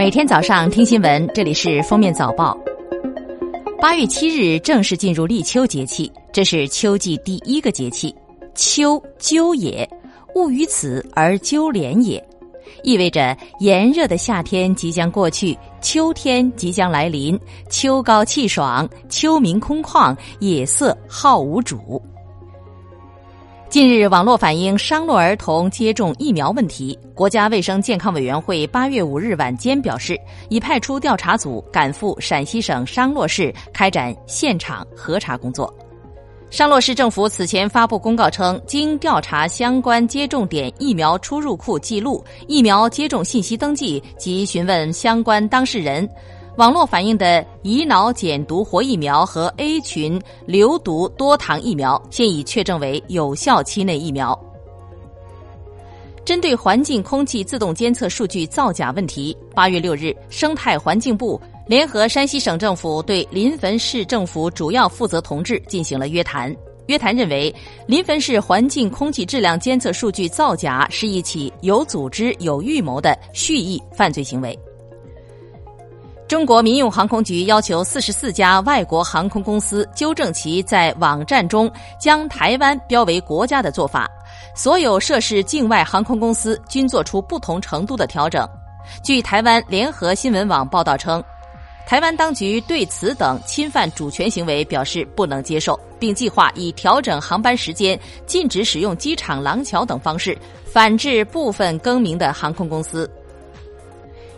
每天早上听新闻，这里是封面早报。八月七日正式进入立秋节气，这是秋季第一个节气。秋鸠也，物于此而鸠连也，意味着炎热的夏天即将过去，秋天即将来临。秋高气爽，秋明空旷，野色好无主。近日，网络反映商洛儿童接种疫苗问题，国家卫生健康委员会八月五日晚间表示，已派出调查组赶赴陕西省商洛市开展现场核查工作。商洛市政府此前发布公告称，经调查相关接种点疫苗出入库记录、疫苗接种信息登记及询问相关当事人。网络反映的乙脑减毒活疫苗和 A 群流毒多糖疫苗现已确证为有效期内疫苗。针对环境空气自动监测数据造假问题，八月六日，生态环境部联合山西省政府对临汾市政府主要负责同志进行了约谈。约谈认为，临汾市环境空气质量监测数据造假是一起有组织、有预谋的蓄意犯罪行为。中国民用航空局要求四十四家外国航空公司纠正其在网站中将台湾标为国家的做法。所有涉事境外航空公司均做出不同程度的调整。据台湾联合新闻网报道称，台湾当局对此等侵犯主权行为表示不能接受，并计划以调整航班时间、禁止使用机场廊桥等方式反制部分更名的航空公司。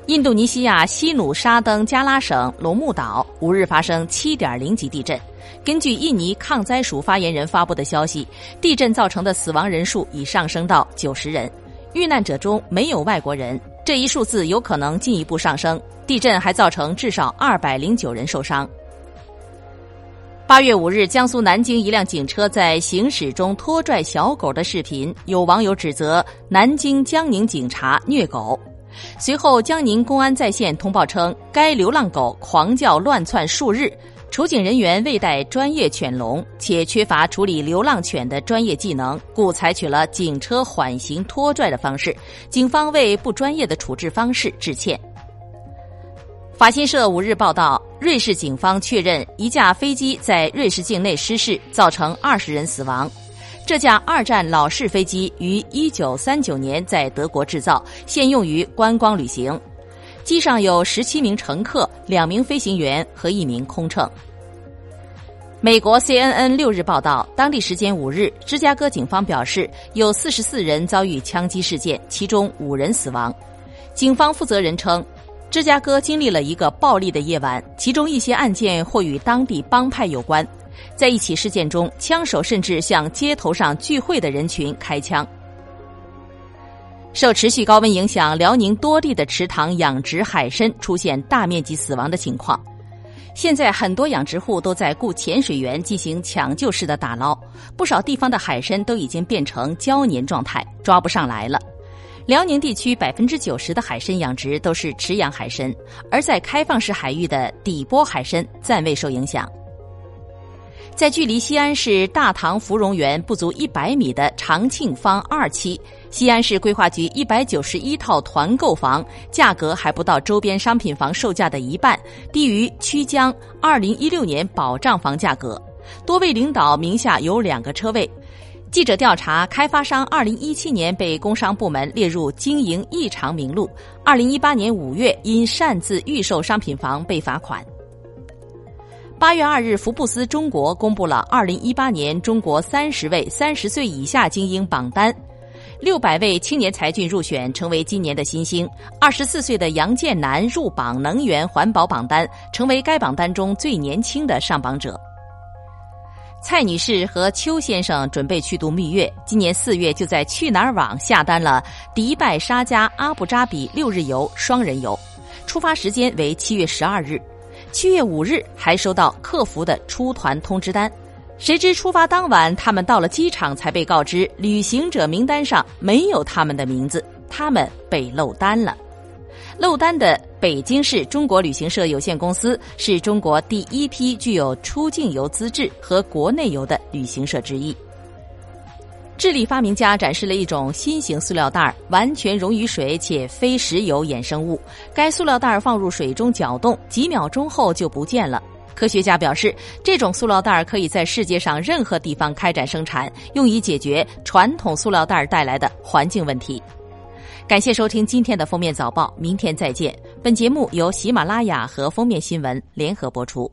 印度尼西亚西努沙登加拉省龙目岛五日发生7.0级地震。根据印尼抗灾署发言人发布的消息，地震造成的死亡人数已上升到90人，遇难者中没有外国人，这一数字有可能进一步上升。地震还造成至少209人受伤。八月五日，江苏南京一辆警车在行驶中拖拽小狗的视频，有网友指责南京江宁警察虐狗。随后，江宁公安在线通报称，该流浪狗狂叫乱窜数日，处警人员未带专业犬笼，且缺乏处理流浪犬的专业技能，故采取了警车缓行拖拽的方式。警方为不专业的处置方式致歉。法新社五日报道，瑞士警方确认一架飞机在瑞士境内失事，造成二十人死亡。这架二战老式飞机于一九三九年在德国制造，现用于观光旅行。机上有十七名乘客、两名飞行员和一名空乘。美国 CNN 六日报道，当地时间五日，芝加哥警方表示有四十四人遭遇枪击事件，其中五人死亡。警方负责人称，芝加哥经历了一个暴力的夜晚，其中一些案件或与当地帮派有关。在一起事件中，枪手甚至向街头上聚会的人群开枪。受持续高温影响，辽宁多地的池塘养殖海参出现大面积死亡的情况。现在很多养殖户都在雇潜水员进行抢救式的打捞，不少地方的海参都已经变成胶粘状态，抓不上来了。辽宁地区百分之九十的海参养殖都是池养海参，而在开放式海域的底波海参暂未受影响。在距离西安市大唐芙蓉园不足一百米的长庆坊二期，西安市规划局一百九十一套团购房价格还不到周边商品房售价的一半，低于曲江二零一六年保障房价格。多位领导名下有两个车位。记者调查，开发商二零一七年被工商部门列入经营异常名录，二零一八年五月因擅自预售商品房被罚款。八月二日，福布斯中国公布了二零一八年中国三十位三十岁以下精英榜单，六百位青年才俊入选，成为今年的新星。二十四岁的杨建南入榜能源环保榜单，成为该榜单中最年轻的上榜者。蔡女士和邱先生准备去度蜜月，今年四月就在去哪儿网下单了迪拜沙加阿布扎比六日游双人游，出发时间为七月十二日。七月五日还收到客服的出团通知单，谁知出发当晚，他们到了机场才被告知旅行者名单上没有他们的名字，他们被漏单了。漏单的北京市中国旅行社有限公司是中国第一批具有出境游资质和国内游的旅行社之一。智利发明家展示了一种新型塑料袋，完全溶于水且非石油衍生物。该塑料袋放入水中搅动，几秒钟后就不见了。科学家表示，这种塑料袋可以在世界上任何地方开展生产，用以解决传统塑料袋带来的环境问题。感谢收听今天的封面早报，明天再见。本节目由喜马拉雅和封面新闻联合播出。